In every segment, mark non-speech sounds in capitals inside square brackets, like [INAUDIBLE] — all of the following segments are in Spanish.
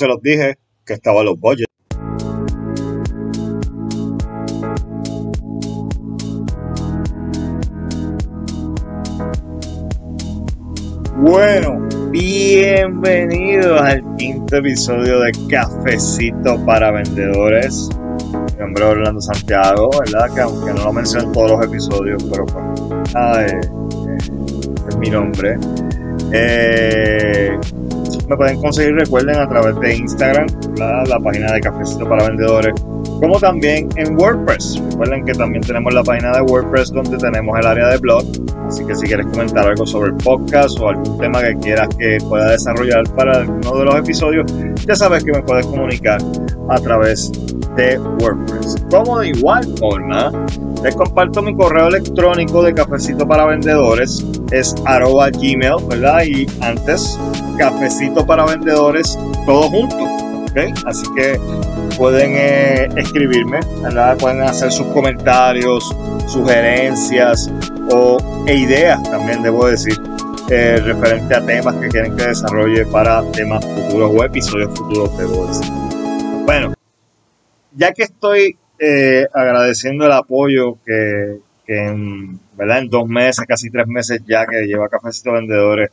se los dije que estaban los budgets. Bueno, bienvenidos al quinto episodio de Cafecito para Vendedores. Mi nombre es Orlando Santiago, ¿verdad? Que aunque no lo menciono en todos los episodios, pero pues eh, eh, es mi nombre. Eh, me pueden conseguir, recuerden, a través de Instagram, la página de Cafecito para Vendedores, como también en WordPress. Recuerden que también tenemos la página de WordPress donde tenemos el área de blog. Así que si quieres comentar algo sobre el podcast o algún tema que quieras que pueda desarrollar para alguno de los episodios, ya sabes que me puedes comunicar a través de WordPress. Como de igual forma, les comparto mi correo electrónico de cafecito para vendedores, es arroba gmail, ¿verdad? Y antes, cafecito para vendedores, todo junto. Así que pueden eh, escribirme. Pueden hacer sus comentarios, sugerencias o, e ideas también, debo decir, eh, referente a temas que quieren que desarrolle para temas futuros o episodios futuros, debo decir. Bueno, ya que estoy eh, agradeciendo el apoyo que, en, ¿verdad? en dos meses, casi tres meses ya que lleva Cafecito Vendedores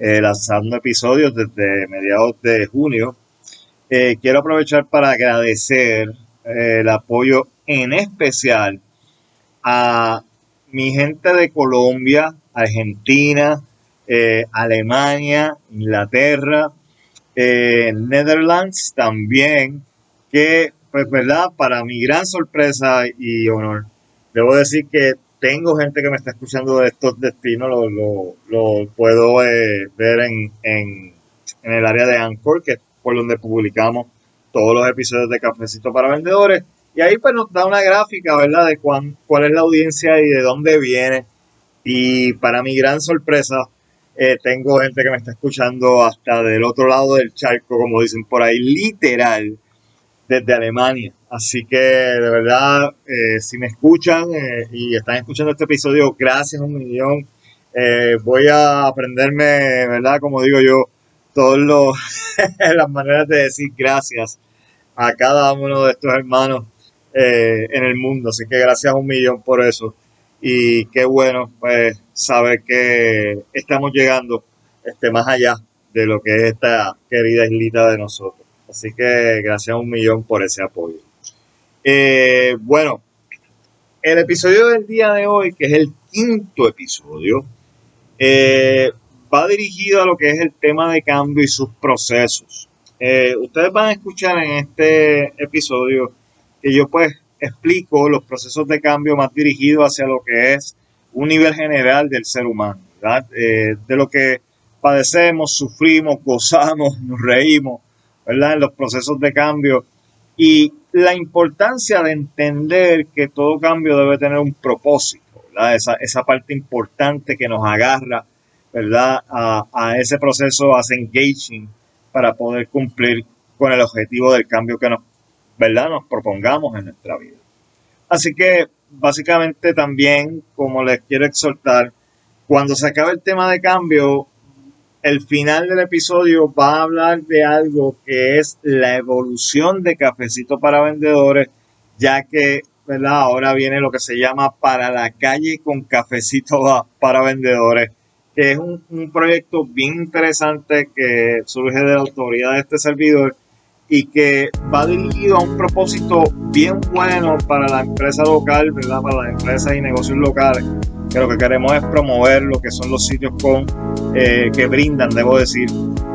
lanzando episodios desde mediados de junio, eh, quiero aprovechar para agradecer el apoyo en especial a mi gente de Colombia, Argentina, Alemania, Inglaterra, Netherlands también, que pues verdad, para mi gran sorpresa y honor, debo decir que tengo gente que me está escuchando de estos destinos, lo, puedo eh, ver en, en, el área de Anchor, que por donde publicamos todos los episodios de Cafecito para Vendedores. Y ahí pues nos da una gráfica, ¿verdad? De cuán, cuál es la audiencia y de dónde viene. Y para mi gran sorpresa, eh, tengo gente que me está escuchando hasta del otro lado del charco, como dicen por ahí, literal desde Alemania. Así que de verdad, eh, si me escuchan eh, y están escuchando este episodio, gracias un millón. Voy a aprenderme, ¿verdad? Como digo yo, todas [LAUGHS] las maneras de decir gracias a cada uno de estos hermanos en el mundo. Así que gracias un millón por eso. Y qué bueno, pues, saber que estamos llegando este, más allá de lo que es esta querida islita de nosotros. Así que gracias un millón por ese apoyo. Eh, bueno, el episodio del día de hoy, que es el quinto episodio, eh, va dirigido a lo que es el tema de cambio y sus procesos. Eh, ustedes van a escuchar en este episodio que yo pues explico los procesos de cambio más dirigidos hacia lo que es un nivel general del ser humano, de lo que padecemos, sufrimos, gozamos, [LAUGHS] nos reímos, ¿verdad? En los procesos de cambio y la importancia de entender que todo cambio debe tener un propósito, ¿verdad? Esa, esa parte importante que nos agarra, ¿verdad? A, a ese proceso, a ese engaging para poder cumplir con el objetivo del cambio que nos, ¿verdad? Nos propongamos en nuestra vida. Así que básicamente también, como les quiero exhortar, cuando se acabe el tema de cambio, el final del episodio va a hablar de algo que es la evolución de Cafecito para Vendedores, ya que ¿verdad? ahora viene lo que se llama Para la calle con Cafecito [LAUGHS] para Vendedores, que es un, un proyecto bien interesante que surge de la autoridad de este servidor y que va dirigido a un propósito bien bueno para la empresa local, ¿verdad? para las empresas y negocios locales que lo que queremos es promover lo que son los sitios con eh, que brindan, debo decir,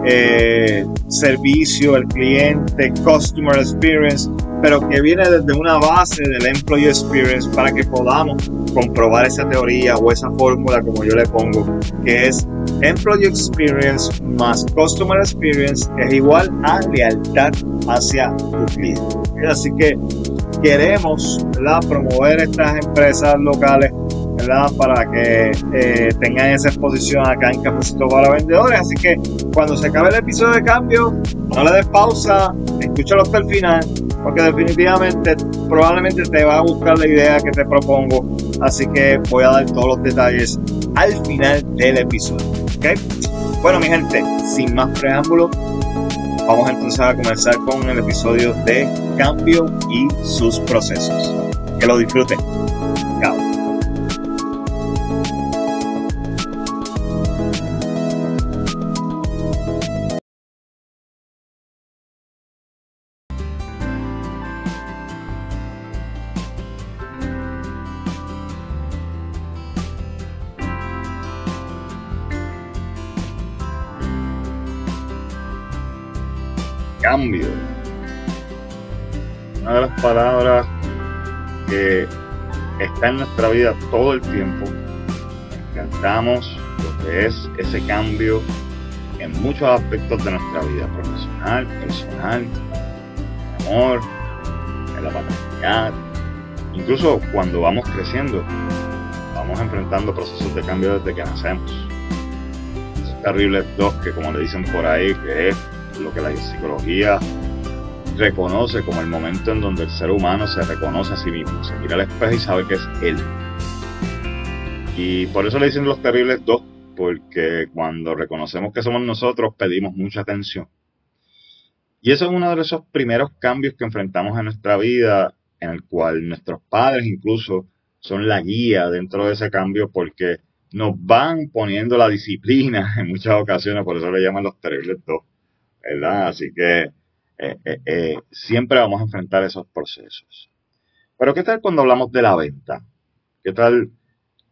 eh, servicio al cliente, customer experience, pero que viene desde una base del employee experience para que podamos comprobar esa teoría o esa fórmula, como yo le pongo, que es employee experience más customer experience es igual a lealtad hacia tu cliente. Así que queremos promover estas empresas locales ¿verdad? Para que eh, tengan esa exposición acá en Cafecito para Vendedores. Así que cuando se acabe el episodio de cambio, no le des pausa, escúchalo hasta el final, porque definitivamente, probablemente te va a buscar la idea que te propongo. Así que voy a dar todos los detalles al final del episodio. ¿ok? Bueno, mi gente, sin más preámbulos, vamos entonces a comenzar con el episodio de cambio y sus procesos. Que lo disfruten. Chao. Una de las palabras que está en nuestra vida todo el tiempo. Encantamos lo que es ese cambio en muchos aspectos de nuestra vida, profesional, personal, en amor, en la paternidad. Incluso cuando vamos creciendo, vamos enfrentando procesos de cambio desde que nacemos. Esos terribles dos que como le dicen por ahí, que es lo que la psicología reconoce como el momento en donde el ser humano se reconoce a sí mismo, se mira al espejo y sabe que es él. Y por eso le dicen los terribles dos, porque cuando reconocemos que somos nosotros pedimos mucha atención. Y eso es uno de esos primeros cambios que enfrentamos en nuestra vida, en el cual nuestros padres incluso son la guía dentro de ese cambio porque nos van poniendo la disciplina [LAUGHS] en muchas ocasiones, por eso le llaman los terribles dos. ¿Verdad? Así que eh, eh, eh, siempre vamos a enfrentar esos procesos. Pero ¿qué tal cuando hablamos de la venta? ¿Qué tal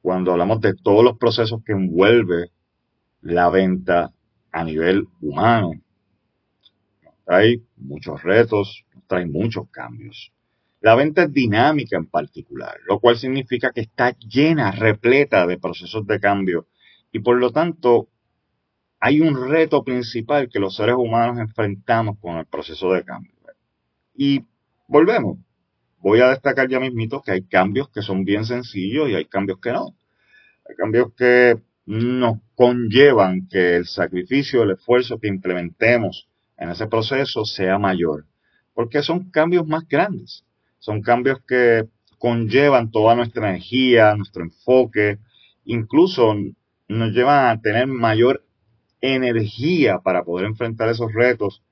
cuando hablamos de todos los procesos que envuelve la venta a nivel humano? trae muchos retos, trae muchos cambios. La venta es dinámica en particular, lo cual significa que está llena, repleta de procesos de cambio y por lo tanto hay un reto principal que los seres humanos enfrentamos con el proceso de cambio. Y volvemos. Voy a destacar ya mismito que hay cambios que son bien sencillos y hay cambios que no. Hay cambios que nos conllevan que el sacrificio, el esfuerzo que implementemos en ese proceso sea mayor. Porque son cambios más grandes. Son cambios que conllevan toda nuestra energía, nuestro enfoque, incluso nos llevan a tener mayor energía para poder enfrentar esos retos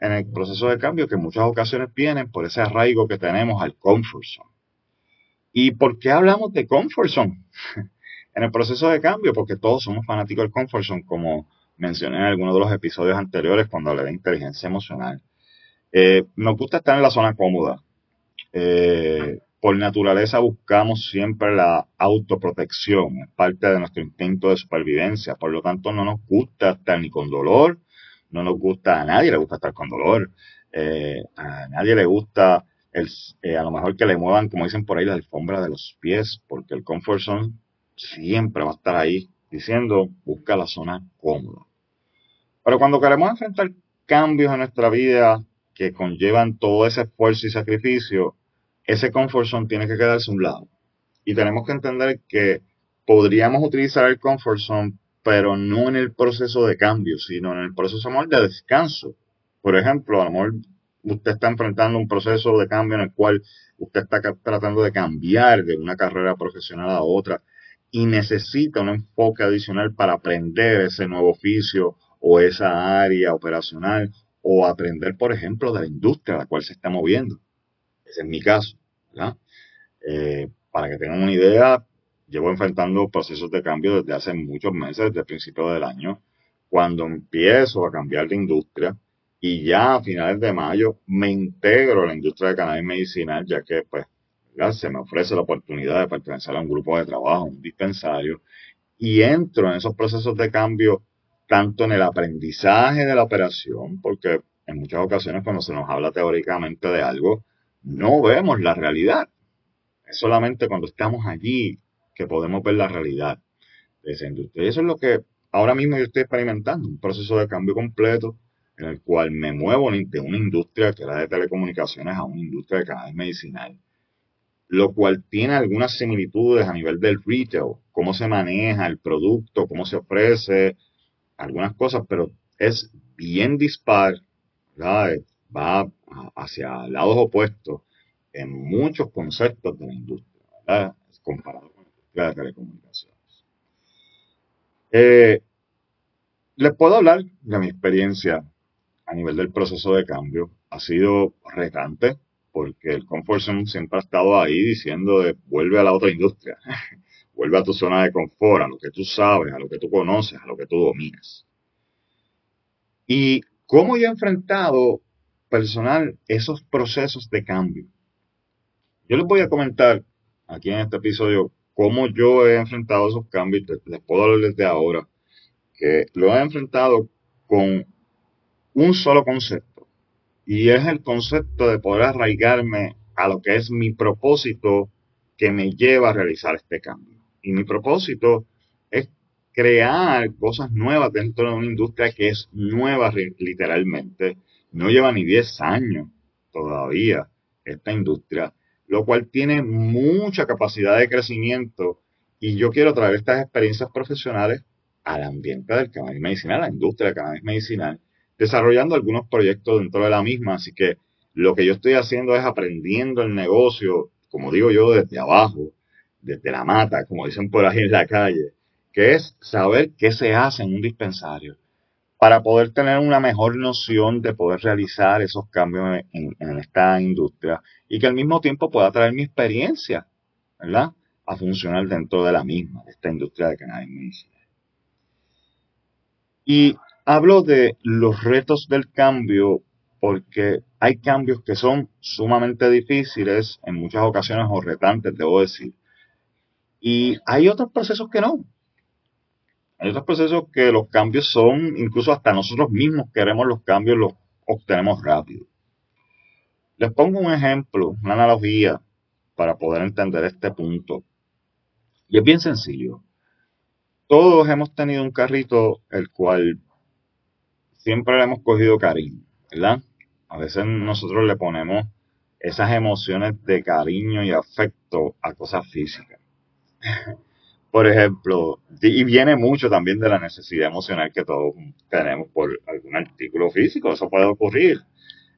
en el proceso de cambio que en muchas ocasiones vienen por ese arraigo que tenemos al comfort zone. ¿Y por qué hablamos de comfort zone? [LAUGHS] en el proceso de cambio, porque todos somos fanáticos del comfort zone, como mencioné en algunos de los episodios anteriores cuando hablé de inteligencia emocional. Eh, nos gusta estar en la zona cómoda. Eh, por naturaleza buscamos siempre la autoprotección, es parte de nuestro instinto de supervivencia, por lo tanto no nos gusta estar ni con dolor, no nos gusta, a nadie le gusta estar con dolor, eh, a nadie le gusta eh, a lo mejor que le muevan, como dicen por ahí, la alfombra de los pies, porque el comfort zone siempre va a estar ahí diciendo, busca la zona cómoda. Pero cuando queremos enfrentar cambios en nuestra vida que conllevan todo ese esfuerzo y sacrificio, ese comfort zone tiene que quedarse a un lado. Y tenemos que entender que podríamos utilizar el comfort zone, pero no en el proceso de cambio, sino en el proceso de descanso. Por ejemplo, a lo mejor usted está enfrentando un proceso de cambio en el cual usted está tratando de cambiar de una carrera profesional a otra y necesita un enfoque adicional para aprender ese nuevo oficio o esa área operacional o aprender, por ejemplo, de la industria a la cual se está moviendo. Ese es mi caso. Eh, para que tengan una idea, llevo enfrentando procesos de cambio desde hace muchos meses, desde el del año, cuando empiezo a cambiar de industria y ya a finales de mayo me integro a la industria de cannabis medicinal, ya que pues se me ofrece la oportunidad de pertenecer a un grupo de trabajo, un dispensario, y entro en esos procesos de cambio tanto en el aprendizaje de la operación, porque en muchas ocasiones cuando se nos habla teóricamente de algo, no vemos la realidad. Es solamente cuando estamos allí que podemos ver la realidad de esa industria. Y eso es lo que ahora mismo yo estoy experimentando, un proceso de cambio completo en el cual me muevo de una industria que era de telecomunicaciones a una industria de canales medicinal. lo cual tiene algunas similitudes a nivel del retail, cómo se maneja el producto, cómo se ofrece, algunas cosas, pero es bien dispar, va hacia lados opuestos en muchos conceptos de la industria, comparado con la de telecomunicaciones. Eh, les puedo hablar de mi experiencia a nivel del proceso de cambio. Ha sido retante porque el comfort siempre ha estado ahí diciendo de vuelve a la otra industria, [LAUGHS] vuelve a tu zona de confort, a lo que tú sabes, a lo que tú conoces, a lo que tú dominas. Y cómo yo he enfrentado personal esos procesos de cambio. Yo les voy a comentar aquí en este episodio cómo yo he enfrentado esos cambios. Les puedo hablar desde ahora que lo he enfrentado con un solo concepto y es el concepto de poder arraigarme a lo que es mi propósito que me lleva a realizar este cambio. Y mi propósito es crear cosas nuevas dentro de una industria que es nueva literalmente. No lleva ni 10 años todavía esta industria, lo cual tiene mucha capacidad de crecimiento y yo quiero traer estas experiencias profesionales al ambiente del cannabis medicinal, a la industria del cannabis medicinal, desarrollando algunos proyectos dentro de la misma. Así que lo que yo estoy haciendo es aprendiendo el negocio, como digo yo, desde abajo, desde la mata, como dicen por ahí en la calle, que es saber qué se hace en un dispensario para poder tener una mejor noción de poder realizar esos cambios en, esta industria y que al mismo tiempo pueda traer mi experiencia, ¿verdad? A funcionar dentro de la misma, de esta industria de cannabis medicinal. Y hablo de los retos del cambio porque hay cambios que son sumamente difíciles, en muchas ocasiones o retantes, debo decir. Y hay otros procesos que no. Hay otros procesos que los cambios son, incluso hasta nosotros mismos queremos los cambios, los obtenemos rápido. Les pongo un ejemplo, una analogía, para poder entender este punto. Y es bien sencillo todos hemos tenido un carrito el cual siempre le hemos cogido cariño, ¿verdad? A veces nosotros le ponemos esas emociones de cariño y afecto a cosas físicas. Por ejemplo, y viene mucho también de la necesidad emocional que todos tenemos por algún artículo físico, eso puede ocurrir.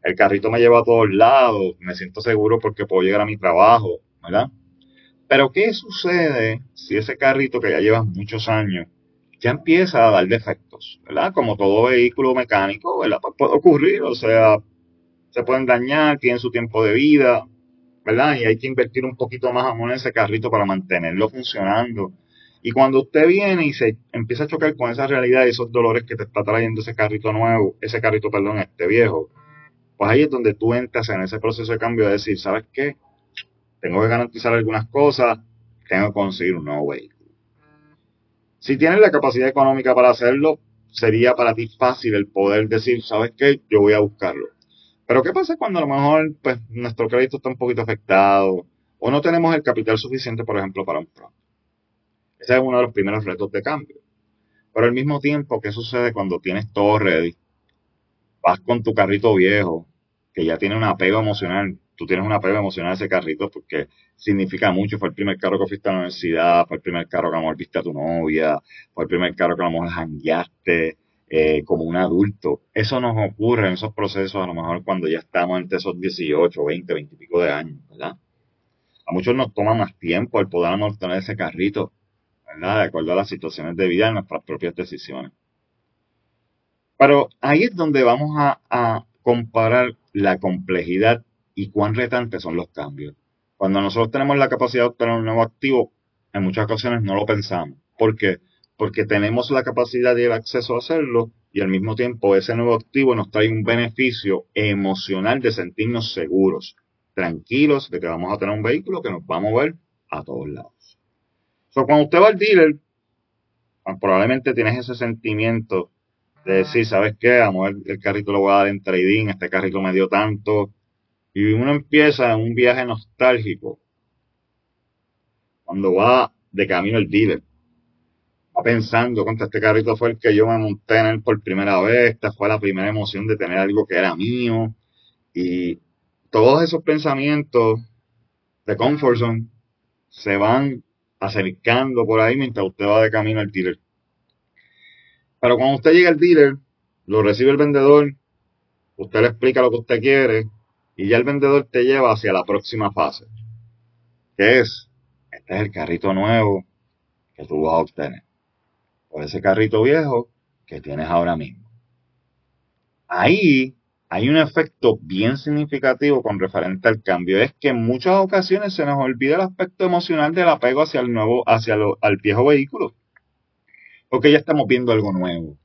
El carrito me lleva a todos lados, me siento seguro porque puedo llegar a mi trabajo, ¿verdad? Pero ¿qué sucede si ese carrito que ya lleva muchos años ya empieza a dar defectos? ¿Verdad? Como todo vehículo mecánico, ¿verdad? Pues puede ocurrir, o sea, se pueden dañar, tienen su tiempo de vida, ¿verdad? Y hay que invertir un poquito más amor en ese carrito para mantenerlo funcionando. Y cuando usted viene y se empieza a chocar con esa realidad y esos dolores que te está trayendo ese carrito nuevo, ese carrito, perdón, este viejo, pues ahí es donde tú entras en ese proceso de cambio de decir, ¿sabes qué? tengo que garantizar algunas cosas, tengo que conseguir un nuevo vehículo. Si tienes la capacidad económica para hacerlo, sería para ti fácil el poder decir, ¿sabes qué? Yo voy a buscarlo. Pero ¿qué pasa cuando a lo mejor pues, nuestro crédito está un poquito afectado o no tenemos el capital suficiente, por ejemplo, para un pronto? Ese es uno de los primeros retos de cambio. Pero al mismo tiempo, ¿qué sucede cuando tienes todo ready? Vas con tu carrito viejo, que ya tiene un apego emocional tú tienes una prueba emocional de ese carrito porque significa mucho. Fue el primer carro que fuiste a la universidad, fue el primer carro que a viste a tu novia, fue el primer carro que a lo mejor jangueaste eh, como un adulto. Eso nos ocurre en esos procesos a lo mejor cuando ya estamos entre esos 18, 20, 20 y pico de años, ¿verdad? A muchos nos toma más tiempo el poder tener ese carrito, De acuerdo a las situaciones de vida y nuestras propias decisiones. Pero ahí es donde vamos a, a comparar la complejidad y cuán retantes son los cambios. Cuando nosotros tenemos la capacidad de obtener un nuevo activo, en muchas ocasiones no lo pensamos. ¿Por qué? Porque tenemos la capacidad y el acceso a hacerlo y al mismo tiempo ese nuevo activo nos trae un beneficio emocional de sentirnos seguros, tranquilos de que vamos a tener un vehículo que nos va a mover a todos lados. So, cuando usted va al dealer, ah, probablemente tienes ese sentimiento de decir, ¿sabes qué? Vamos, el, el carrito lo voy a dar en trading, este carrito me dio tanto, y uno empieza un viaje nostálgico cuando va de camino al dealer. Va pensando, contra este carrito fue el que yo me monté en él por primera vez, esta fue la primera emoción de tener algo que era mío. Y todos esos pensamientos de comfort zone se van acercando por ahí mientras usted va de camino al dealer. Pero cuando usted llega al dealer, lo recibe el vendedor, usted le explica lo que usted quiere y ya el vendedor te lleva hacia la próxima fase, que es, este es el carrito nuevo que tú vas a obtener, o ese carrito viejo que tienes ahora mismo. Ahí hay un efecto bien significativo con referente al cambio, es que en muchas ocasiones se nos olvida el aspecto emocional del apego hacia el nuevo, hacia lo, al viejo vehículo. Porque ya estamos viendo algo nuevo,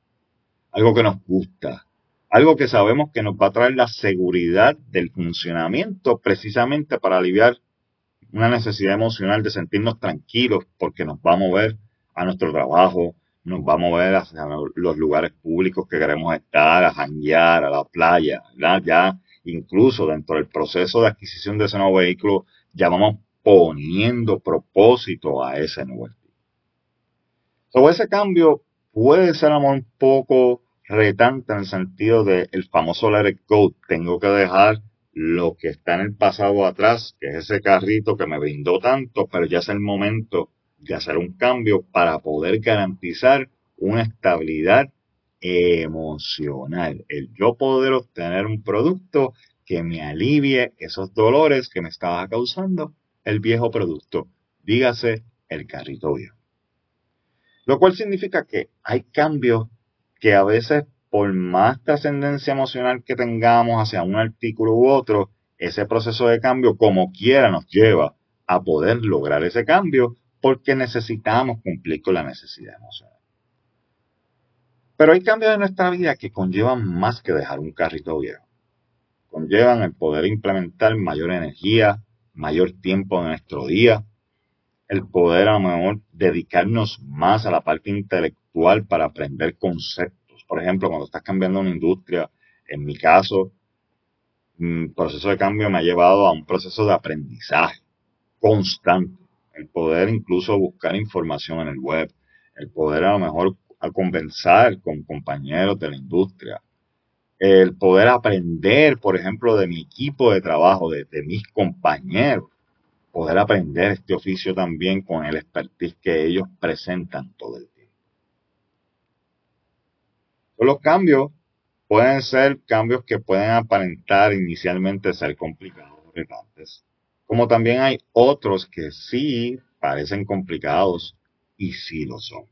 algo que nos gusta, algo que sabemos que nos va a traer la seguridad del funcionamiento precisamente para aliviar una necesidad emocional de sentirnos tranquilos porque nos va a mover a nuestro trabajo, nos va a mover hacia los lugares públicos que queremos estar, a janguear, a la playa, Ya incluso dentro del proceso de adquisición de ese nuevo vehículo, ya vamos poniendo propósito a ese nuevo vehículo. Sobre ese cambio puede ser un poco retante en el sentido de el famoso let it go. Tengo que dejar lo que está en el pasado atrás, que es ese carrito que me brindó tanto, pero ya es el momento de hacer un cambio para poder garantizar una estabilidad emocional. El yo poder obtener un producto que me alivie esos dolores que me estaba causando el viejo producto, dígase el carrito viejo. Lo cual significa que hay cambios que a veces por más trascendencia emocional que tengamos hacia un artículo u otro, ese proceso de cambio como quiera nos lleva a poder lograr ese cambio porque necesitamos cumplir con la necesidad emocional. Pero hay cambios en nuestra vida que conllevan más que dejar un carrito viejo. Conllevan el poder implementar mayor energía, mayor tiempo en nuestro día, el poder a lo mejor dedicarnos más a la parte intelectual para aprender conceptos. Por ejemplo, cuando estás cambiando una industria, en mi caso, mi proceso de cambio me ha llevado a un proceso de aprendizaje constante el poder incluso buscar información en el web, el poder a lo mejor a conversar con compañeros de la industria, el poder aprender, por ejemplo, de mi equipo de trabajo, de, mis compañeros, poder aprender este oficio también con el expertise que ellos presentan todo el tiempo. Los cambios pueden ser cambios que pueden aparentar inicialmente ser complicados o como también hay otros que sí parecen complicados y sí lo son.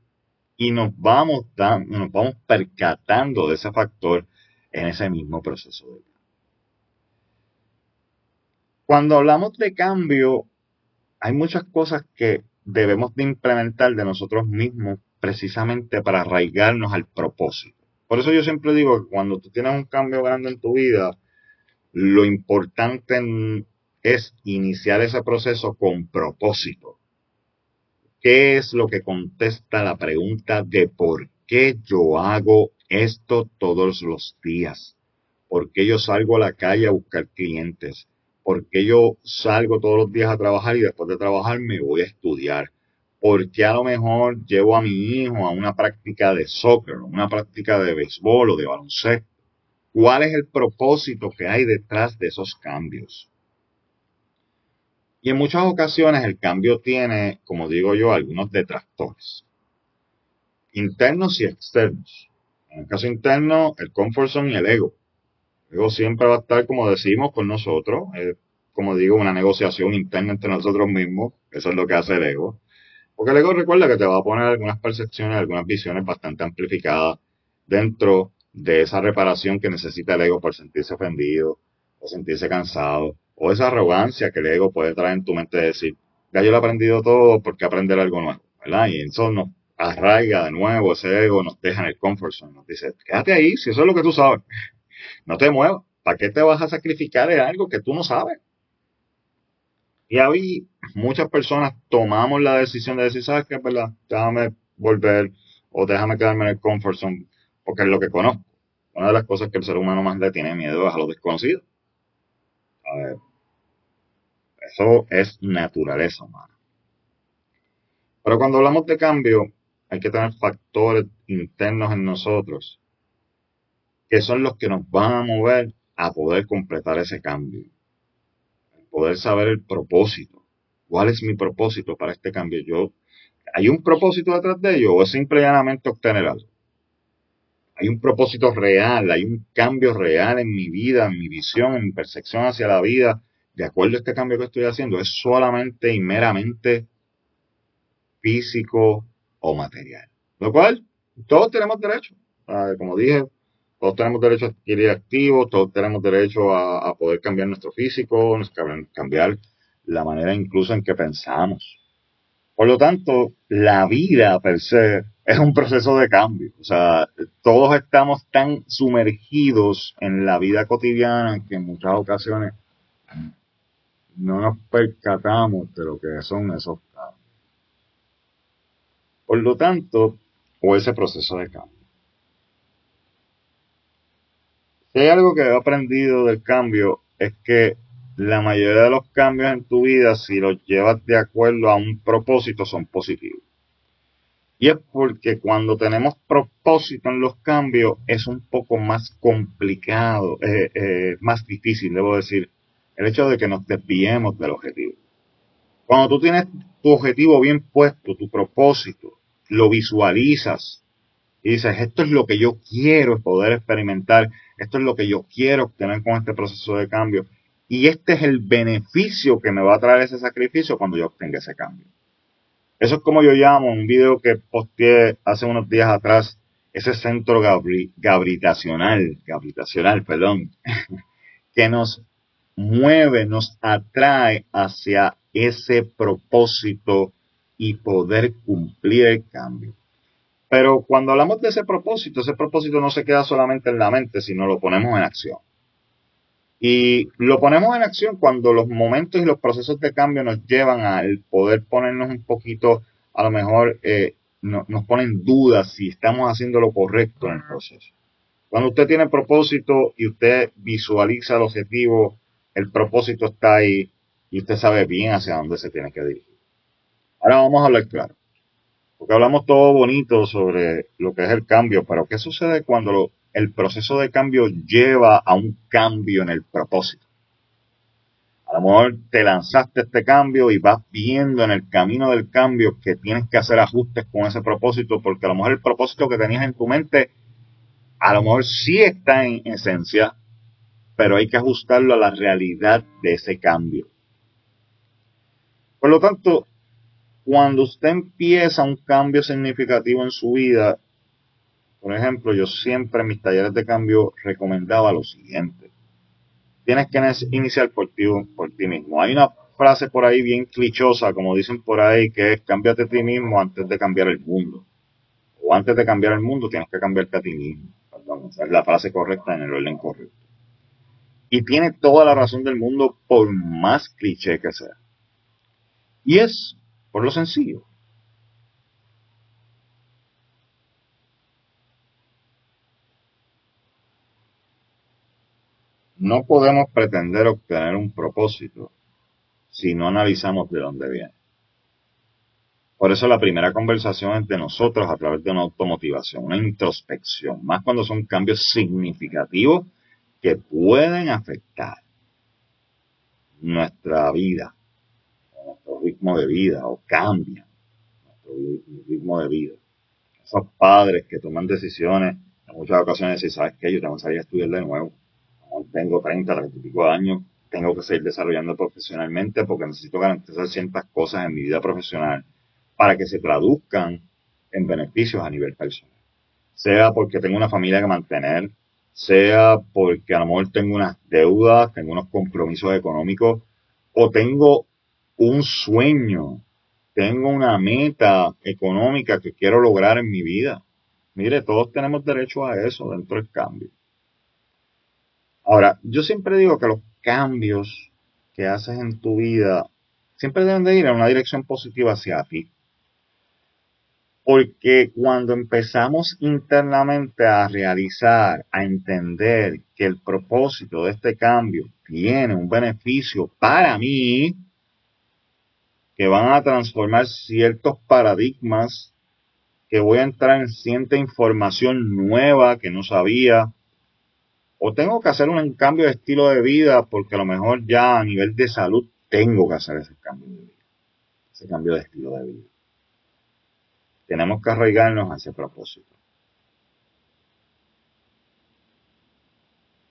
Y nos vamos, nos vamos percatando de ese factor en ese mismo proceso de. Cuando hablamos de cambio, hay muchas cosas que debemos de implementar de nosotros mismos precisamente para arraigarnos al propósito. Por eso yo siempre digo que cuando tú tienes un cambio grande en tu vida, lo importante es iniciar ese proceso con propósito. ¿Qué es lo que contesta la pregunta de por qué yo hago esto todos los días? ¿Por qué yo salgo a la calle a buscar clientes? ¿Por qué yo salgo todos los días a trabajar y después de trabajar me voy a estudiar? ¿Por qué a lo mejor llevo a mi hijo a una práctica de soccer, una práctica de béisbol o de baloncesto? ¿Cuál es el propósito que hay detrás de esos cambios? Y en muchas ocasiones el cambio tiene, como digo yo, algunos detractores. Internos y externos. En el caso interno, el comfort zone y el ego. El ego siempre va a estar, como decimos, con nosotros. como digo, una negociación interna entre nosotros mismos. Eso es lo que hace el ego. Porque el ego recuerda que te va a poner algunas percepciones, algunas visiones bastante amplificadas dentro de esa reparación que necesita el ego por sentirse ofendido o sentirse cansado o esa arrogancia que el ego puede traer en tu mente de decir, ya yo lo he aprendido todo porque aprender algo nuevo. Y eso nos arraiga de nuevo, ese ego nos deja en el comfort zone, nos dice, quédate ahí, si eso es lo que tú sabes, no te muevas, ¿para qué te vas a sacrificar en algo que tú no sabes? Y ahí muchas personas tomamos la decisión de decir, ¿sabes qué? ¿Verdad? Déjame volver o déjame quedarme en el comfort zone porque es lo que conozco. Una de las cosas que el ser humano más le tiene miedo es a lo desconocido. Ver, eso es naturaleza humana. Pero cuando hablamos de cambio, hay que tener factores internos en nosotros que son los que nos van a mover a poder completar ese cambio. poder saber el propósito. ¿Cuál es mi propósito para este cambio? Yo, ¿Hay un propósito detrás de ello o es simplemente obtener algo? Hay un propósito real, hay un cambio real en mi vida, en mi visión, en mi percepción hacia la vida, de acuerdo a este cambio que estoy haciendo. Es solamente y meramente físico o material. Lo cual, todos tenemos derecho. Como dije, todos tenemos derecho a adquirir activos, todos tenemos derecho a, poder cambiar nuestro físico, cambiar la manera incluso en que pensamos. Por lo tanto, la vida per se es un proceso de cambio. O sea, todos estamos tan sumergidos en la vida cotidiana que en muchas ocasiones no nos percatamos de lo que son esos cambios. Por lo tanto, o ese proceso de cambio. Si hay algo que he aprendido del cambio es que la mayoría de los cambios en tu vida, si los llevas de acuerdo a un propósito, son positivos. Y es porque cuando tenemos propósito en los cambios es un poco más complicado, eh, eh, más difícil, debo decir, el hecho de que nos desviemos del objetivo. Cuando tú tienes tu objetivo bien puesto, tu propósito, lo visualizas y dices, esto es lo que yo quiero poder experimentar, esto es lo que yo quiero obtener con este proceso de cambio y este es el beneficio que me va a traer ese sacrificio cuando yo obtenga ese cambio. Eso es como yo llamo un video que posteé hace unos días atrás, ese centro gravitacional, gravitacional, perdón, [LAUGHS] que nos mueve, nos atrae hacia ese propósito y poder cumplir el cambio. Pero cuando hablamos de ese propósito, ese propósito no se queda solamente en la mente, sino lo ponemos en acción. Y lo ponemos en acción cuando los momentos y los procesos de cambio nos llevan al poder ponernos un poquito, a lo mejor eh, nos ponen dudas si estamos haciendo lo correcto en el proceso. Cuando usted tiene propósito y usted visualiza el objetivo, el propósito está ahí y usted sabe bien hacia dónde se tiene que dirigir. Ahora vamos a hablar claro. Porque hablamos todo bonito sobre lo que es el cambio, pero ¿qué sucede cuando el proceso de cambio lleva a un cambio en el propósito? A lo mejor te lanzaste este cambio y vas viendo en el camino del cambio que tienes que hacer ajustes con ese propósito, porque a lo mejor el propósito que tenías en tu mente, a lo mejor sí está en esencia, pero hay que ajustarlo a la realidad de ese cambio. Por lo tanto, cuando usted empieza un cambio significativo en su vida, por ejemplo, yo siempre en mis talleres de cambio recomendaba lo siguiente. Tienes que iniciar por ti, por ti mismo. Hay una frase por ahí bien clichosa, como dicen por ahí, que es cámbiate a ti mismo antes de cambiar el mundo. O antes de cambiar el mundo tienes que cambiarte a ti mismo. Perdón, esa es la frase correcta en el orden correcto. Y tiene toda la razón del mundo por más cliché que sea. Y es por lo sencillo. No podemos pretender obtener un propósito si no analizamos de dónde viene. Por eso la primera conversación entre nosotros a través de una automotivación, una introspección, más cuando son cambios significativos que pueden afectar nuestra vida, ritmo de vida o cambia nuestro ritmo de vida. Esos padres que toman decisiones en muchas ocasiones dicen, ¿sabes qué? Yo tengo que salir a estudiar de nuevo. Tengo 30, 30 y pico años, tengo que seguir desarrollando profesionalmente porque necesito garantizar ciertas cosas en mi vida profesional para que se traduzcan en beneficios a nivel personal. Sea porque tengo una familia que mantener, sea porque a lo mejor tengo unas deudas, tengo unos compromisos económicos, o tengo un sueño, tengo una meta económica que quiero lograr en mi vida. Mire, todos tenemos derecho a eso dentro del cambio. Ahora, yo siempre digo que los cambios que haces en tu vida siempre deben de ir en una dirección positiva hacia ti. Porque cuando empezamos internamente a realizar, a entender que el propósito de este cambio tiene un beneficio para mí, que van a transformar ciertos paradigmas, que voy a entrar en cierta información nueva que no sabía, o tengo que hacer un cambio de estilo de vida porque a lo mejor ya a nivel de salud tengo que hacer ese cambio de vida, ese cambio de estilo de vida. Tenemos que arraigarnos a ese propósito.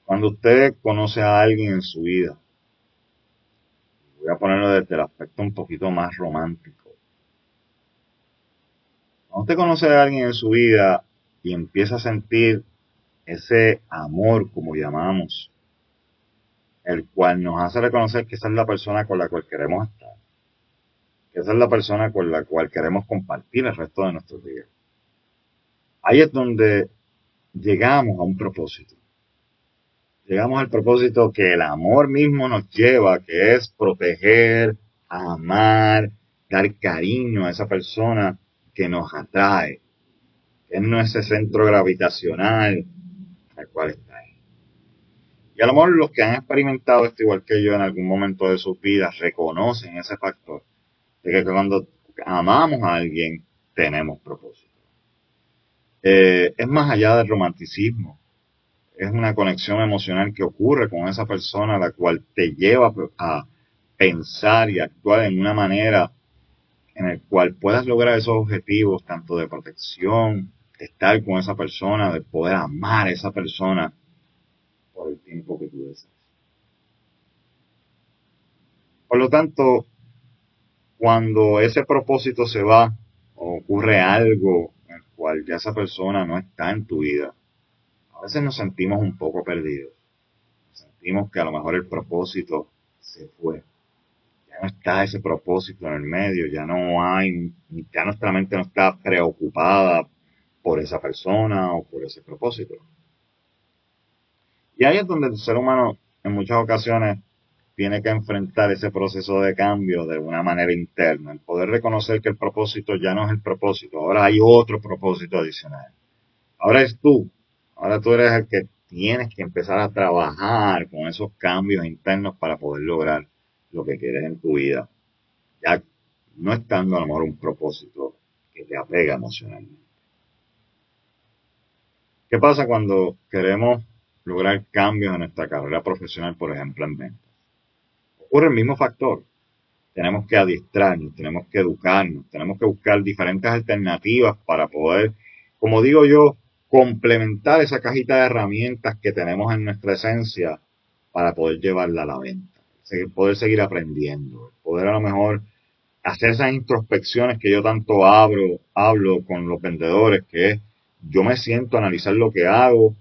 Cuando usted conoce a alguien en su vida, voy a ponerlo desde el aspecto un poquito más romántico. Cuando usted conoce a alguien en su vida y empieza a sentir ese amor, como llamamos, el cual nos hace reconocer que esa es la persona con la cual queremos estar, que esa es la persona con la cual queremos compartir el resto de nuestros días. Ahí es donde llegamos a un propósito llegamos al propósito que el amor mismo nos lleva, que es proteger, amar, dar cariño a esa persona que nos atrae, que es nuestro centro gravitacional al cual está ahí. Y a lo mejor los que han experimentado esto igual que yo en algún momento de sus vidas reconocen ese factor de que cuando amamos a alguien tenemos propósito. Eh, es más allá del romanticismo es una conexión emocional que ocurre con esa persona, la cual te lleva a pensar y actuar en una manera en el cual puedas lograr esos objetivos, tanto de protección, estar con esa persona, de poder amar a esa persona por el tiempo que tú deseas. Por lo tanto, cuando ese propósito se va o ocurre algo en el cual ya esa persona no está en tu vida, a veces nos sentimos un poco perdidos. Sentimos que a lo mejor el propósito se fue. Ya no está ese propósito en el medio, ya no hay, ya nuestra mente no está preocupada por esa persona o por ese propósito. Y ahí es donde el ser humano en muchas ocasiones tiene que enfrentar ese proceso de cambio de una manera interna, el poder reconocer que el propósito ya no es el propósito, ahora hay otro propósito adicional. Ahora es tú Ahora tú eres el que tienes que empezar a trabajar con esos cambios internos para poder lograr lo que quieres en tu vida. Ya no estando a lo mejor un propósito que te apega emocionalmente. ¿Qué pasa cuando queremos lograr cambios en nuestra carrera profesional, por ejemplo, en ventas? Ocurre el mismo factor. Tenemos que adiestrarnos, tenemos que educarnos, tenemos que buscar diferentes alternativas para poder, como digo yo, complementar esa cajita de herramientas que tenemos en nuestra esencia para poder llevarla a la venta, poder seguir aprendiendo, poder a lo mejor hacer esas introspecciones que yo tanto hablo, hablo con los vendedores, que es yo me siento a analizar lo que hago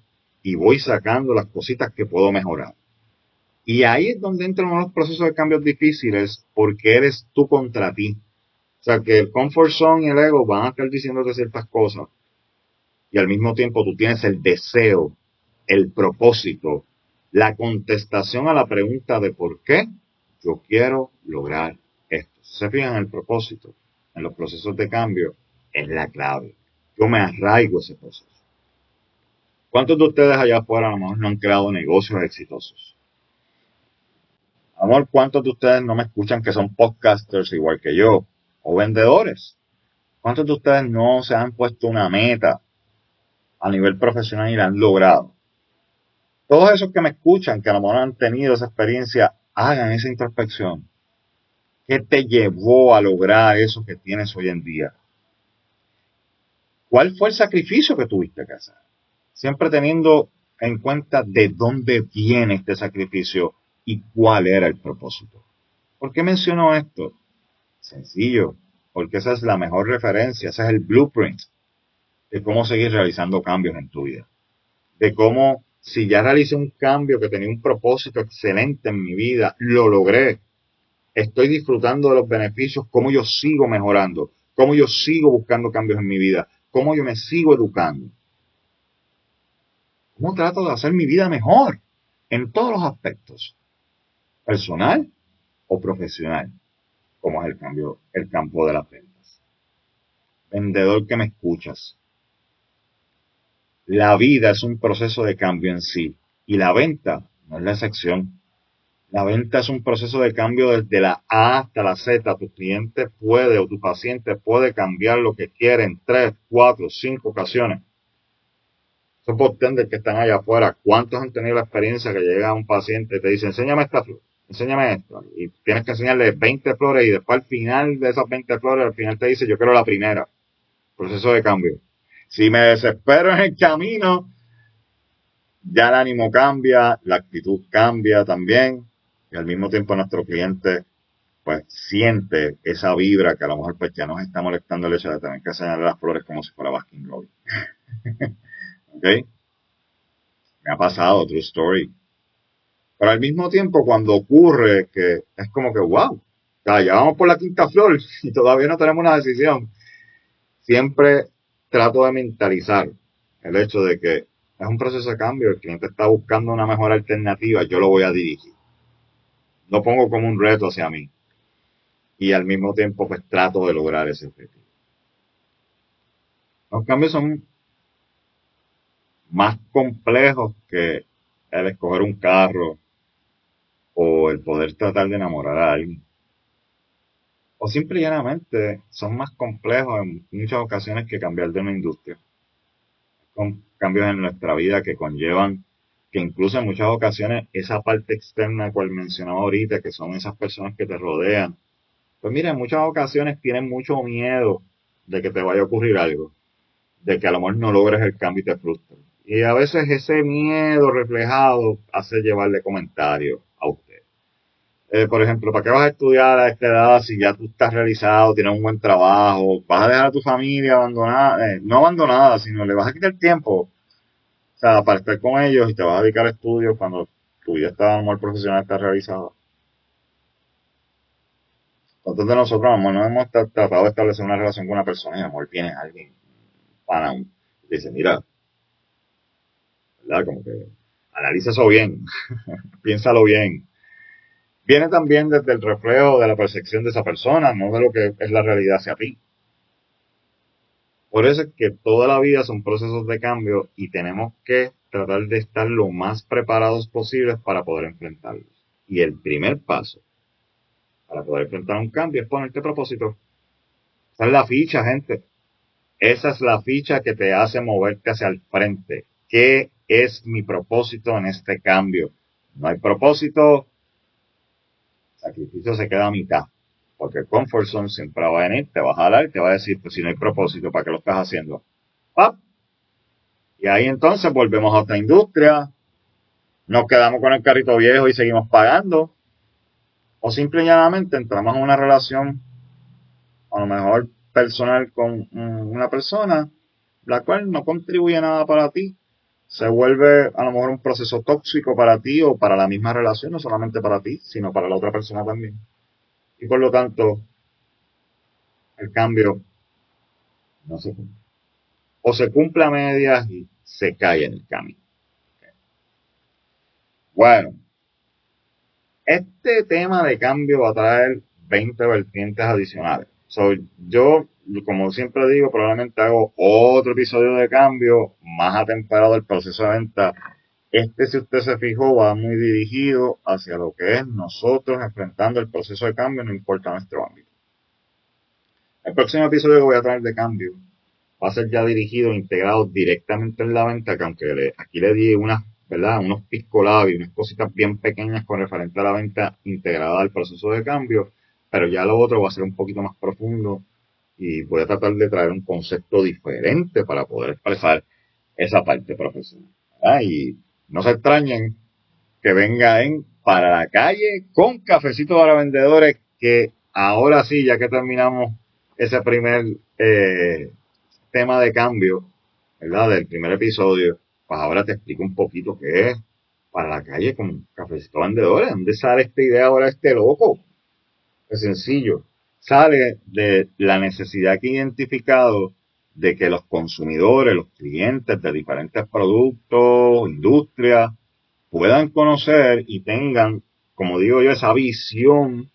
y voy sacando las cositas que puedo mejorar. Y ahí es donde entran unos procesos de cambios difíciles porque eres tú contra ti. O sea que el comfort zone y el ego van a estar diciéndote ciertas cosas, y al mismo tiempo tú tienes el deseo, el propósito, la contestación a la pregunta de por qué yo quiero lograr esto. Se fijan en el propósito, en los procesos de cambio, es la clave. Yo me arraigo ese proceso. ¿Cuántos de ustedes allá afuera a no han creado negocios exitosos? Amor, ¿cuántos de ustedes no me escuchan que son podcasters igual que yo? O vendedores. ¿Cuántos de ustedes no se han puesto una meta a nivel profesional y la han logrado. Todos esos que me escuchan, que a lo mejor han tenido esa experiencia, hagan esa introspección. ¿Qué te llevó a lograr eso que tienes hoy en día? ¿Cuál fue el sacrificio que tuviste que hacer? Siempre teniendo en cuenta de dónde viene este sacrificio y cuál era el propósito. ¿Por qué menciono esto? Sencillo, porque esa es la mejor referencia, ese es el blueprint de cómo seguir realizando cambios en tu vida. De cómo, si ya realicé un cambio que tenía un propósito excelente en mi vida, lo logré. Estoy disfrutando de los beneficios, cómo yo sigo mejorando, cómo yo sigo buscando cambios en mi vida, cómo yo me sigo educando. ¿Cómo trato de hacer mi vida mejor en todos los aspectos? Personal o profesional, como es el cambio, el campo de las ventas. Vendedor que me escuchas, la vida es un proceso de cambio en sí y la venta no es la excepción. La venta es un proceso de cambio desde la A hasta la Z. Tu cliente puede o tu paciente puede cambiar lo que quiere en tres, cuatro, cinco ocasiones. esos bartenders que están allá afuera, ¿cuántos han tenido la experiencia que llega un paciente y te dice, enséñame esta flor, enséñame esto? Y tienes que enseñarle 20 flores y después al final de esas 20 flores, al final te dice, yo quiero la primera. Proceso de cambio. Si me desespero en el camino, ya el ánimo cambia, la actitud cambia también, al mismo tiempo nuestro cliente pues siente esa vibra que a lo mejor pues ya nos está molestando el hecho de tener que enseñarle las flores como si fuera Baskin Robbins. [LAUGHS] ¿Ok? Me ha pasado, true story. Pero al mismo tiempo, cuando ocurre que es como que, wow, ya vamos por la quinta flor [LAUGHS] y todavía no tenemos una decisión, siempre trato de mentalizar el hecho de que es un proceso de cambio, el cliente está buscando una mejor alternativa, yo lo voy a dirigir. Lo pongo como un reto hacia mí. Y al mismo tiempo, pues trato de lograr ese objetivo. Los cambios son más complejos que el escoger un carro o el poder tratar de enamorar a alguien. O simple y llanamente son más complejos en muchas ocasiones que cambiar de una industria. Con cambios en nuestra vida que conllevan que incluso en muchas ocasiones esa parte externa cual mencionaba ahorita, que son esas personas que te rodean, pues mira, en muchas ocasiones tienen mucho miedo de que te vaya a ocurrir algo, de que a lo mejor no logres el cambio y te frustres. Y a veces ese miedo reflejado hace llevarle comentarios a usted. Eh, por ejemplo, ¿para qué vas a estudiar a esta edad si ya tú estás realizado, tienes un buen trabajo, vas a dejar a tu familia abandonada, eh, no abandonada, sino le vas a quitar tiempo, o sea, para estar con ellos y te vas a dedicar a estudios cuando tu vida está mal profesional está realizada? ¿Cuántos de nosotros, amor, no hemos tratado de establecer una relación con una persona y amor viene alguien para y dice, mira, ¿verdad? Como que analiza eso bien, [LAUGHS] piénsalo bien. Viene también desde el reflejo de la percepción de esa persona, no de lo que es la realidad hacia ti. Por eso es que toda la vida son procesos de cambio y tenemos que tratar de estar lo más preparados posibles para poder enfrentarlos. Y el primer paso para poder enfrentar un cambio es ponerte propósito. Esa es la ficha, gente. Esa es la ficha que te hace moverte hacia el frente. ¿Qué es mi propósito en este cambio? No hay propósito, sacrificio se queda a mitad. Porque el comfort zone siempre va a venir, te va a jalar te va a decir, pues si no hay propósito, ¿para qué lo estás haciendo? ¡Pap! Y ahí entonces volvemos a otra industria, nos quedamos con el carrito viejo y seguimos pagando. O simple y llanamente entramos en una relación, a lo mejor personal con una persona, la cual no contribuye nada para ti, se vuelve a lo mejor un proceso tóxico para ti o para la misma relación, no solamente para ti, sino para la otra persona también. Y por lo tanto, el cambio no se cumple. O se cumple a medias y se cae en el camino. Bueno, este tema de cambio va a traer 20 vertientes adicionales. yo como siempre digo, probablemente hago otro episodio de cambio más atemperado al proceso de venta. Este, si usted se fijó, va muy dirigido hacia lo que es nosotros enfrentando el proceso de cambio, no importa nuestro ámbito. El próximo episodio que voy a traer de cambio va a ser ya dirigido, integrado directamente en la venta, que aunque aquí le di unas, ¿verdad? Unos piscolabios, unas cositas bien pequeñas con referente a la venta integrada al proceso de cambio, pero ya lo otro va a ser un poquito más profundo y voy a tratar de traer un concepto diferente para poder expresar esa parte profesional. Y no se extrañen que vengan para la calle con cafecito para vendedores que ahora sí, ya que terminamos ese primer eh, tema de cambio, ¿verdad? Del primer episodio, pues ahora te explico un poquito qué es para la calle con cafecito vendedores. ¿Dónde sale esta idea ahora este loco? Es sencillo sale de la necesidad que he identificado de que los consumidores, los clientes de diferentes productos, industrias, puedan conocer y tengan, como digo yo, esa visión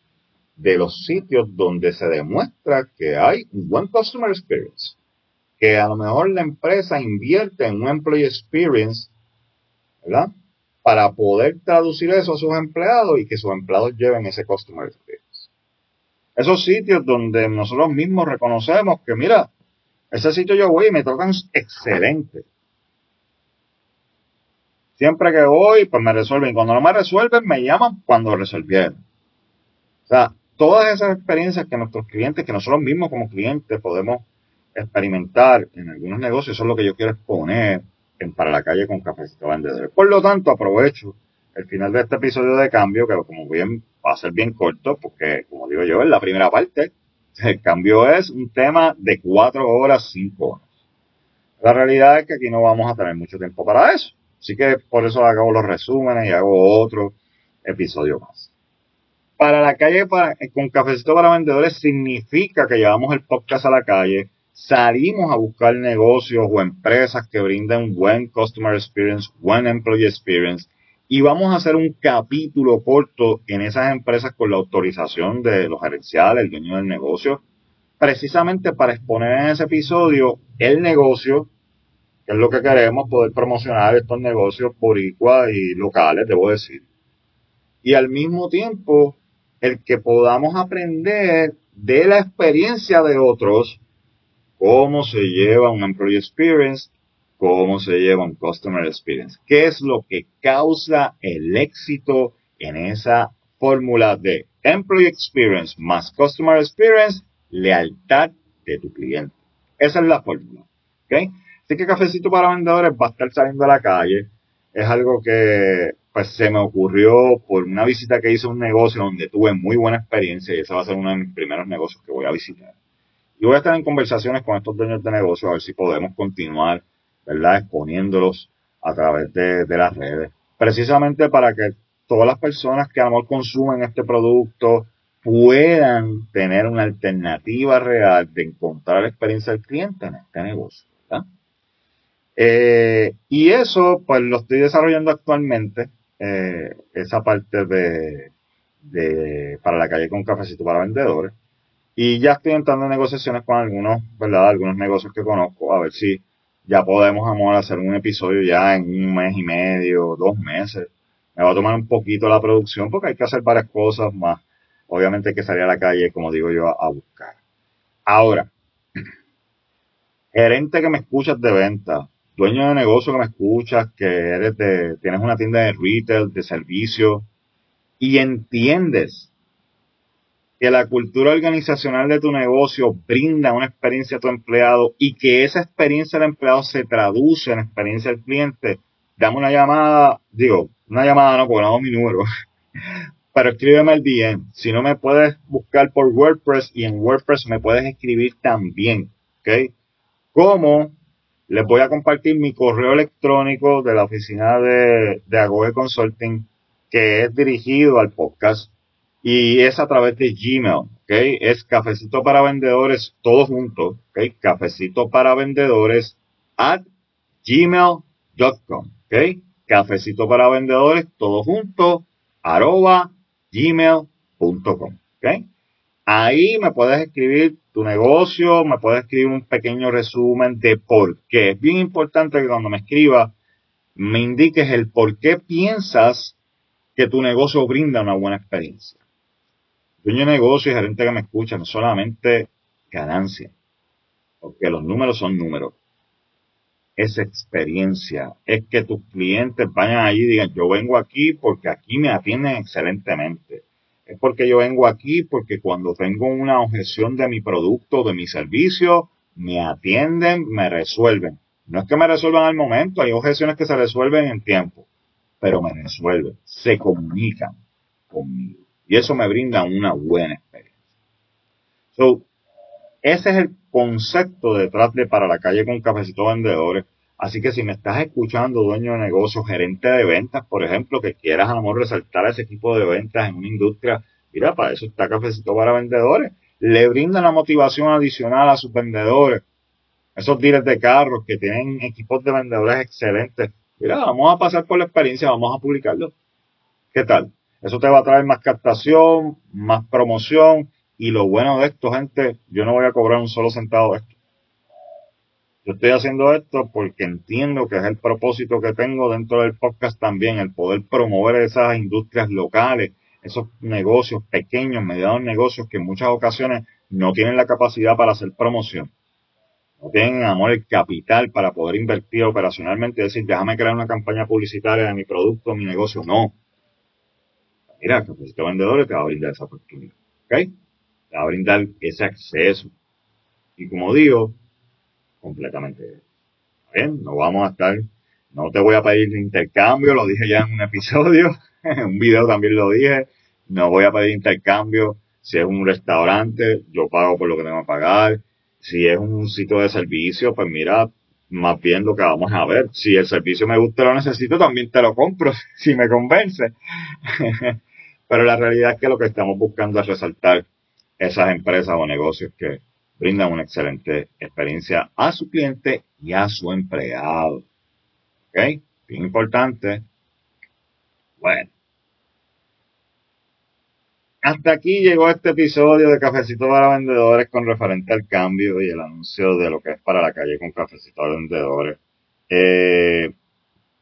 de los sitios donde se demuestra que hay un buen customer experience. Que a lo mejor la empresa invierte en un employee experience, ¿verdad? Para poder traducir eso a sus empleados y que sus empleados lleven ese customer experience esos sitios donde nosotros mismos reconocemos que, mira, ese sitio yo voy y me tocan excelente. Siempre que voy, pues me resuelven. Cuando no me resuelven, me llaman cuando resolvieron. O sea, todas esas experiencias que nuestros clientes, que nosotros mismos como clientes podemos experimentar en algunos negocios, eso es lo que yo quiero exponer en Para la Calle con Cafecito Vendedores. Por lo tanto, aprovecho el final de este episodio de cambio, que como bien va a ser bien corto, porque como digo yo, en la primera parte, [LAUGHS] el cambio es un tema de cuatro horas, cinco horas. La realidad es que aquí no vamos a tener mucho tiempo para eso. Así que por eso hago los resúmenes y hago otro episodio más. Para la calle para, con cafecito para vendedores significa que llevamos el podcast a la calle, salimos a buscar negocios o empresas que brinden buen customer experience, buen employee experience y vamos a hacer un capítulo corto en esas empresas con la autorización de los gerenciales, el dueño del negocio, precisamente para exponer en ese episodio el negocio, que es lo que queremos, poder promocionar estos negocios por igual y locales, debo decir. Y al mismo tiempo, el que podamos aprender de la experiencia de otros, cómo se lleva un employee experience, cómo se lleva un customer experience, qué es lo que causa el éxito en esa fórmula de employee experience más customer experience, lealtad de tu cliente. Esa es la fórmula. ¿okay? Así que Cafecito para Vendedores va a estar saliendo a la calle. Es algo que pues se me ocurrió por una visita que hice a un negocio donde tuve muy buena experiencia y ese va a ser uno de mis primeros negocios que voy a visitar. Y voy a estar en conversaciones con estos dueños de negocios a ver si podemos continuar, ¿verdad? Exponiéndolos a través de, de las redes. Precisamente para que todas las personas que a lo mejor consumen este producto puedan tener una alternativa real de encontrar la experiencia del cliente en este negocio. Eh, y eso, pues lo estoy desarrollando actualmente, eh, esa parte de, de, para la calle con cafecito para vendedores. Y ya estoy entrando en negociaciones con algunos, ¿verdad? Algunos negocios que conozco, a ver si ya podemos, amor, hacer un episodio ya en un mes y medio, dos meses. Me va a tomar un poquito la producción porque hay que hacer varias cosas más. Obviamente hay que salir a la calle, como digo yo, a buscar. Ahora, [CLEARS THROAT] gerente que me escuchas de venta, dueño de negocio que me escuchas, que eres de, tienes una tienda de retail, de servicio, y entiendes que la cultura organizacional de tu negocio brinda una experiencia a tu empleado y que esa experiencia del empleado se traduce en experiencia del cliente, dame una llamada, digo, una llamada no, porque mi número, [LAUGHS] pero escríbeme el DM. Si no me puedes buscar por WordPress y en WordPress me puedes escribir también, ¿ok? Como les voy a compartir mi correo electrónico de la oficina de, de Agoge Consulting, que es dirigido al podcast y es a través de Gmail, ¿ok? Es cafecito para vendedores, todo junto, ¿ok? Cafecito para vendedores at gmail.com, ¿ok? Cafecito para vendedores, todo junto, arroba gmail.com, ¿ok? Ahí me puedes escribir tu negocio, me puedes escribir un pequeño resumen de por qué. Es bien importante que cuando me escribas me indiques el por qué piensas que tu negocio brinda una buena experiencia. Dueño de negocio y gerente que me escucha, no solamente ganancia, porque los números son números. Es experiencia, es que tus clientes vayan allí y digan, yo vengo aquí porque aquí me atienden excelentemente es porque yo vengo aquí, porque cuando tengo una objeción de mi producto, de mi servicio, me atienden, me resuelven. No es que me resuelvan al momento, hay objeciones que se resuelven en tiempo, pero me resuelven, se comunican conmigo. Y eso me brinda una buena experiencia. Ese es el concepto detrás de Para la Calle con Cafecito Vendedores. Así que si me estás escuchando, dueño de negocio, gerente de ventas, por ejemplo, que quieras a lo mejor resaltar ese tipo de ventas en una industria, mira, para eso está Cafecito para Vendedores. Le brinda una motivación adicional a sus vendedores. Esos dealers de carros que tienen equipos de vendedores excelentes. Mira, vamos a pasar por la experiencia, vamos a publicarlo. ¿Qué tal? Eso te va a traer más captación, más promoción. Y lo bueno de esto, gente, yo no voy a cobrar un solo centavo de esto. Yo estoy haciendo esto porque entiendo que es el propósito que tengo dentro del podcast también, el poder promover esas industrias locales, esos negocios pequeños, medianos negocios que en muchas ocasiones no tienen la capacidad para hacer promoción. no tienen amor el capital para poder invertir operacionalmente y decir, déjame crear una campaña publicitaria de mi producto, mi negocio. No. Mira, Cafecito Vendedores te va a brindar esa oportunidad. ¿Ok? Te va a brindar ese acceso. Y como digo, completamente bien. No vamos a estar, no te voy a pedir intercambio, lo dije ya en un episodio, [LAUGHS] en un video también lo dije. No voy a pedir intercambio. Si es un restaurante, yo pago por lo que tengo que pagar si es un sitio de servicio, pues mira, más bien lo que vamos a ver. Si el servicio me gusta y lo necesito, también te lo compro, [LAUGHS] si me convence. [LAUGHS] Pero la realidad es que lo que estamos buscando es resaltar esas empresas o negocios que brindan una excelente experiencia a su cliente y a su empleado. ¿Ok? Bien importante. Bueno, hasta aquí llegó este episodio de Cafecito para Vendedores con referente al cambio y el anuncio de lo que es para la calle con Cafecito para Vendedores. Eh,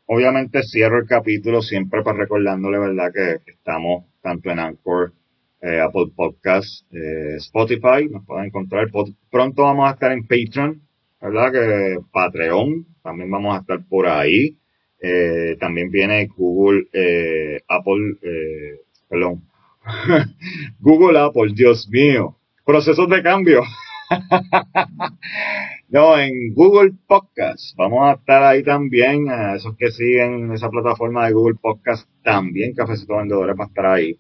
obviamente cierro el capítulo siempre para recordándole, ¿verdad? Que estamos tanto en Anchor, eh, Apple Podcasts, eh, Spotify, nos pueden encontrar. Pronto vamos a estar en Patreon, ¿verdad? Que Patreon, también vamos a estar por ahí. también viene Google, Apple, perdón, [LAUGHS] Google Apple, Dios mío. Procesos de cambio. [LAUGHS] no, en Google Podcast. Vamos a estar ahí también. A esos que siguen esa plataforma de Google Podcast también, Cafecito Vendedores va a estar ahí.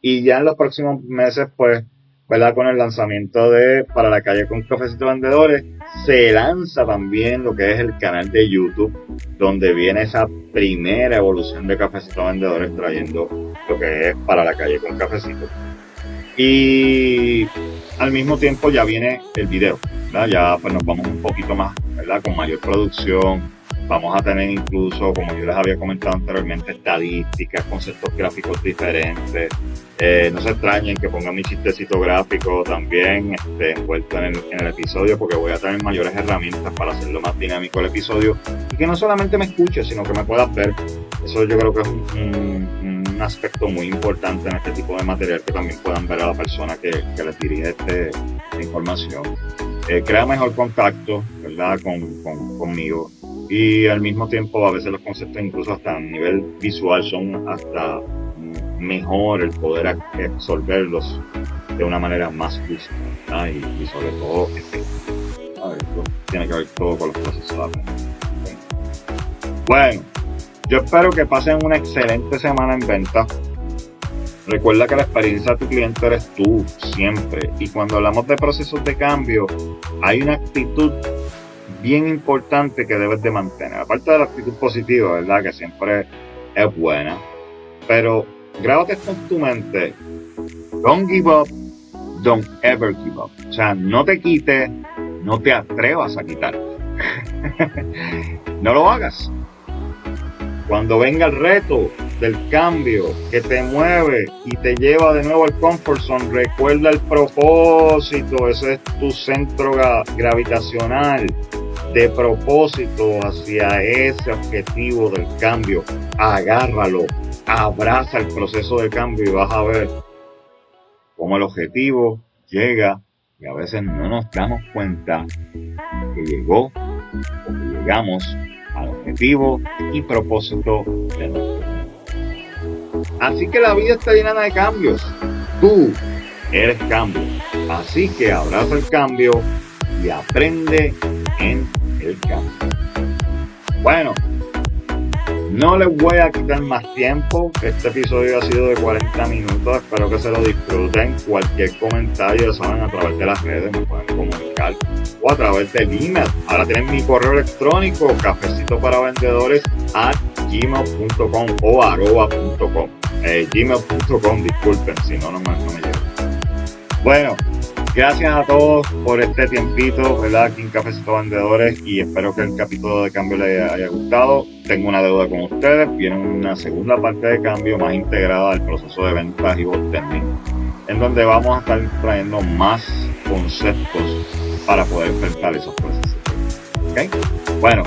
Y ya en los próximos meses, pues, ¿verdad? Con el lanzamiento de Para la calle con Cafecito Vendedores, se lanza también lo que es el canal de YouTube, donde viene esa primera evolución de Cafecito Vendedores trayendo lo que es Para la calle con Cafecito. Y al mismo tiempo ya viene el video, ¿verdad? Ya pues nos vamos un poquito más, ¿verdad? Con mayor producción, Vamos a tener incluso, como yo les había comentado anteriormente, estadísticas, conceptos gráficos diferentes. Eh, no se extrañen que ponga mi chistecito gráfico también este, envuelto en el, episodio, porque voy a tener mayores herramientas para hacerlo más dinámico el episodio. Y que no solamente me escuches, sino que me puedas ver. Eso yo creo que es un, aspecto muy importante en este tipo de material, que también puedan ver a la persona que, les dirige este, esta información. Eh, crea mejor contacto, ¿verdad? Con, con, conmigo y al mismo tiempo a veces los conceptos incluso hasta a nivel visual son hasta mejor el poder absorberlos de una manera más justa y, sobre todo tiene que ver todo con los procesos bueno yo espero que pasen una excelente semana en venta Recuerda que la experiencia de tu cliente eres tú siempre. Y cuando hablamos de procesos de cambio, hay una actitud bien importante que debes de mantener. Aparte de la actitud positiva, ¿verdad? Que siempre es buena. Pero grábate esto en tu mente. Don't give up, don't ever give up. O sea, no te quites, no te atrevas a quitar. [LAUGHS] no lo hagas. Cuando venga el reto del cambio que te mueve y te lleva de nuevo al comfort zone, recuerda el propósito, ese es tu centro gravitacional de propósito hacia ese objetivo del cambio. Agárralo, abraza el proceso de cambio y vas a ver cómo el objetivo llega y a veces no nos damos cuenta que llegó o que llegamos objetivo y propósito de nuestro Así que la vida está llena de cambios. Tú eres cambio. Así que abraza el cambio y aprende en el cambio. Bueno, no les voy a quitar más tiempo. Este episodio ha sido de 40 minutos. Espero que se lo disfruten. Cualquier comentario, saben, a través de las redes me pueden comunicar a través del email. Ahora tienen mi correo electrónico, cafecito para vendedores at gmail.com o arroba.com. Eh, gmail.com, disculpen, si no, no me, no me llega. Bueno, Gracias a todos por este tiempito, ¿verdad? Aquí en Cafecito Vendedores y espero que el capítulo de cambio les haya gustado. Tengo una deuda con ustedes, viene una segunda parte de cambio más integrada al proceso de ventas y botending, en donde vamos a estar trayendo más conceptos para poder enfrentar esos procesos. ¿Ok? Bueno,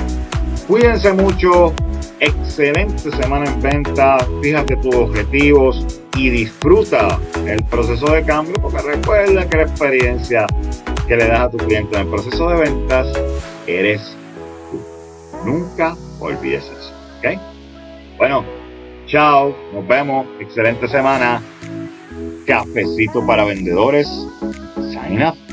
cuídense mucho, excelente semana en venta, fíjate tus objetivos y disfruta el proceso de cambio porque recuerda que la experiencia que le das a tu cliente en el proceso de ventas eres tú. Nunca olvides eso. ¿Ok? Bueno, chao, nos vemos. Excelente semana. Cafecito para vendedores. Sign up.